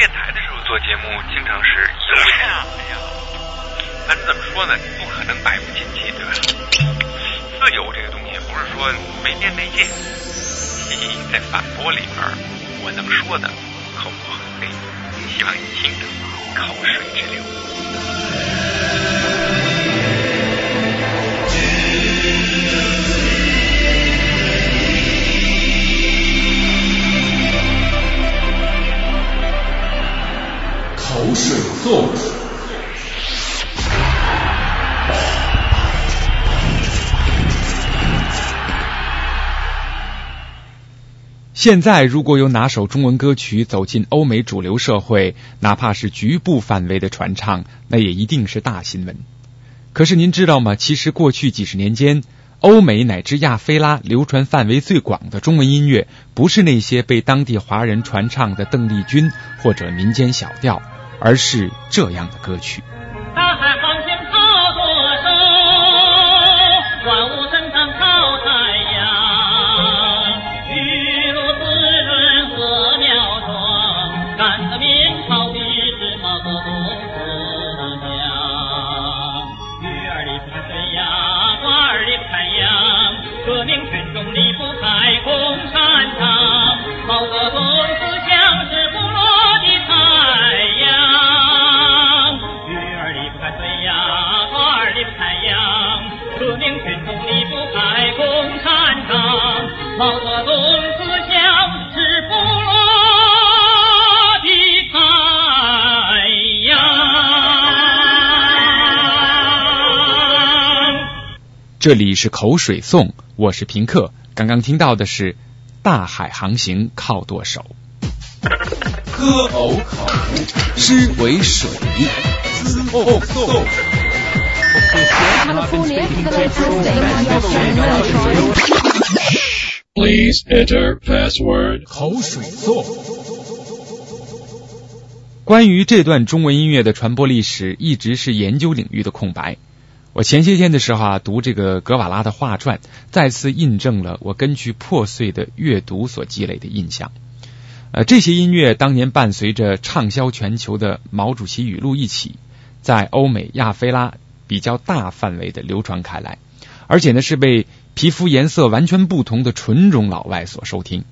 电台的时候做节目，经常是有呀，哎呀，反正怎么说呢，不可能百无禁忌，对吧？自由这个东西不是说没边没界，在反驳里边，我能说的口播很黑，希望你听的口水直流。现在，如果有哪首中文歌曲走进欧美主流社会，哪怕是局部范围的传唱，那也一定是大新闻。可是您知道吗？其实过去几十年间，欧美乃至亚非拉流传范围最广的中文音乐，不是那些被当地华人传唱的邓丽君或者民间小调，而是这样的歌曲。毛泽东思想是部落的太阳。这里是口水颂，我是平克。刚刚听到的是《大海航行靠舵手》。歌偶口，诗为水，思后颂。Please enter password. 口水颂。关于这段中文音乐的传播历史，一直是研究领域的空白。我前些天的时候啊，读这个格瓦拉的画传，再次印证了我根据破碎的阅读所积累的印象。呃，这些音乐当年伴随着畅销全球的毛主席语录一起，在欧美亚非拉比较大范围的流传开来，而且呢是被皮肤颜色完全不同的纯种老外所收听。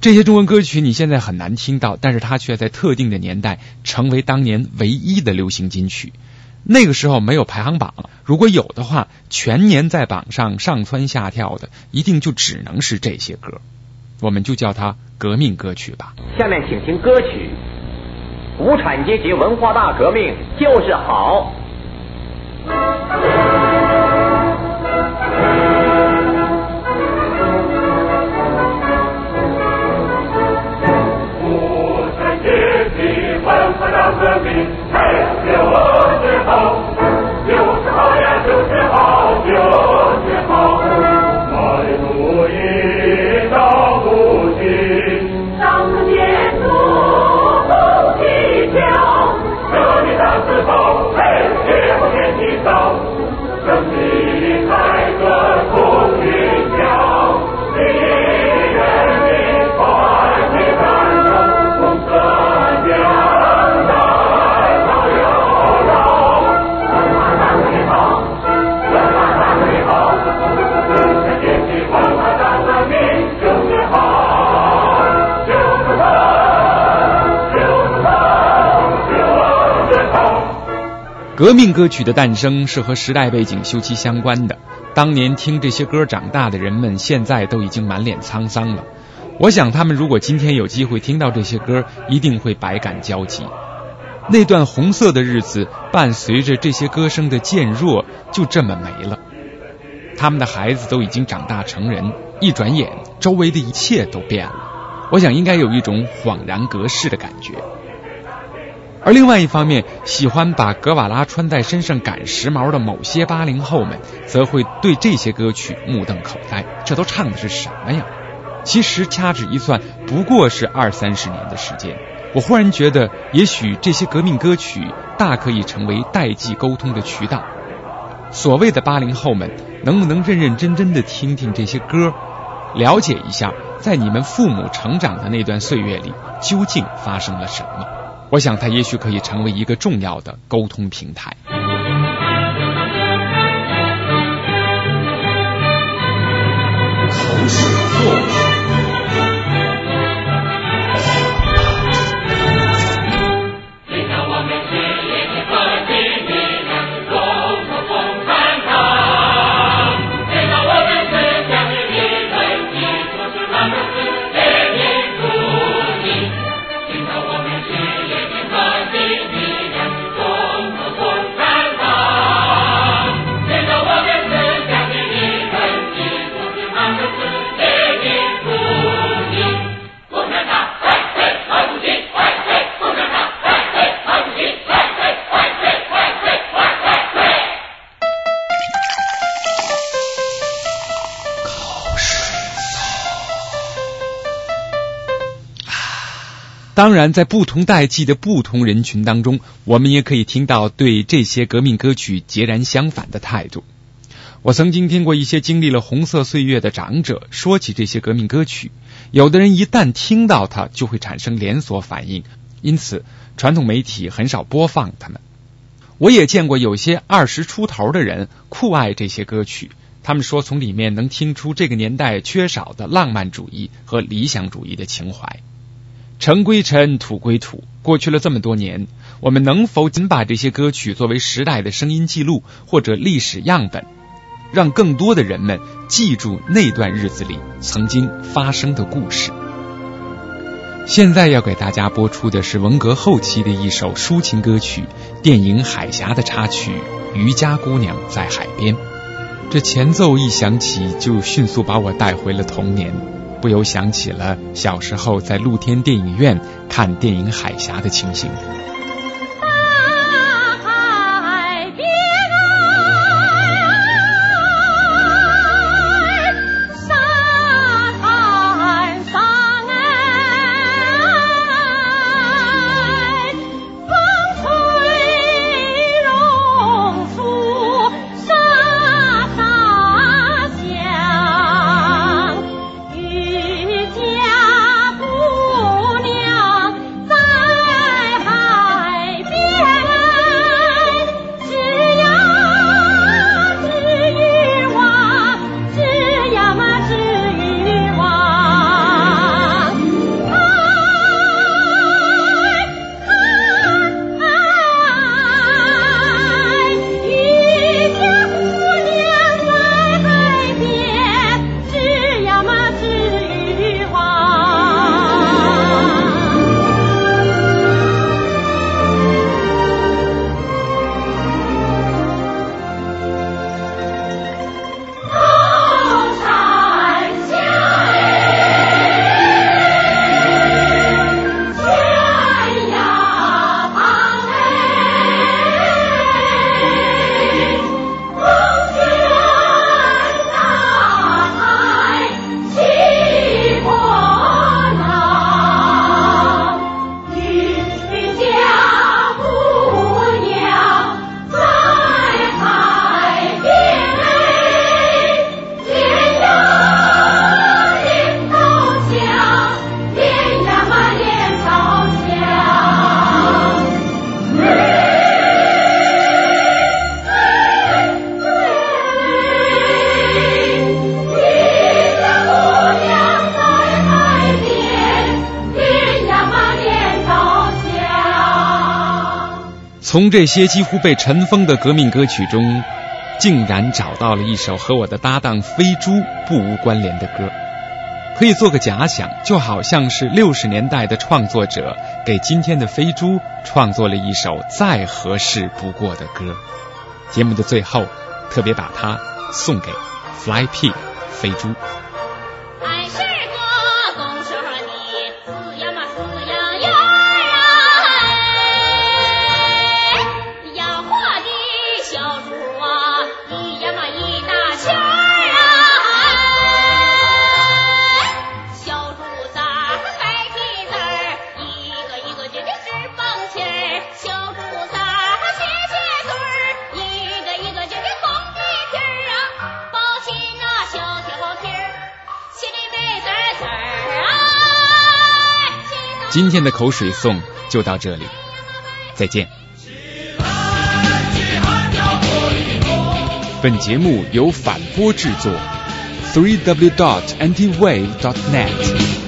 这些中文歌曲你现在很难听到，但是它却在特定的年代成为当年唯一的流行金曲。那个时候没有排行榜，如果有的话，全年在榜上上蹿下跳的，一定就只能是这些歌。我们就叫它革命歌曲吧。下面请听歌曲《无产阶级文化大革命就是好》。革命歌曲的诞生是和时代背景休戚相关的。当年听这些歌长大的人们，现在都已经满脸沧桑了。我想他们如果今天有机会听到这些歌，一定会百感交集。那段红色的日子，伴随着这些歌声的渐弱，就这么没了。他们的孩子都已经长大成人，一转眼，周围的一切都变了。我想应该有一种恍然隔世的感觉。而另外一方面，喜欢把格瓦拉穿在身上赶时髦的某些八零后们，则会对这些歌曲目瞪口呆。这都唱的是什么呀？其实掐指一算，不过是二三十年的时间。我忽然觉得，也许这些革命歌曲大可以成为代际沟通的渠道。所谓的八零后们，能不能认认真真的听听这些歌，了解一下，在你们父母成长的那段岁月里，究竟发生了什么？我想它也许可以成为一个重要的沟通平台。口水后。当然，在不同代际的不同人群当中，我们也可以听到对这些革命歌曲截然相反的态度。我曾经听过一些经历了红色岁月的长者说起这些革命歌曲，有的人一旦听到它，就会产生连锁反应，因此传统媒体很少播放它们。我也见过有些二十出头的人酷爱这些歌曲，他们说从里面能听出这个年代缺少的浪漫主义和理想主义的情怀。尘归尘，土归土。过去了这么多年，我们能否仅把这些歌曲作为时代的声音记录或者历史样本，让更多的人们记住那段日子里曾经发生的故事？现在要给大家播出的是文革后期的一首抒情歌曲——电影《海峡》的插曲《渔家姑娘在海边》。这前奏一响起，就迅速把我带回了童年。不由想起了小时候在露天电影院看电影《海峡》的情形。从这些几乎被尘封的革命歌曲中，竟然找到了一首和我的搭档飞猪不无关联的歌，可以做个假想，就好像是六十年代的创作者给今天的飞猪创作了一首再合适不过的歌。节目的最后，特别把它送给 Fly P 飞猪。今天的口水颂就到这里，再见。本节目由反播制作，three w dot antiwave dot net。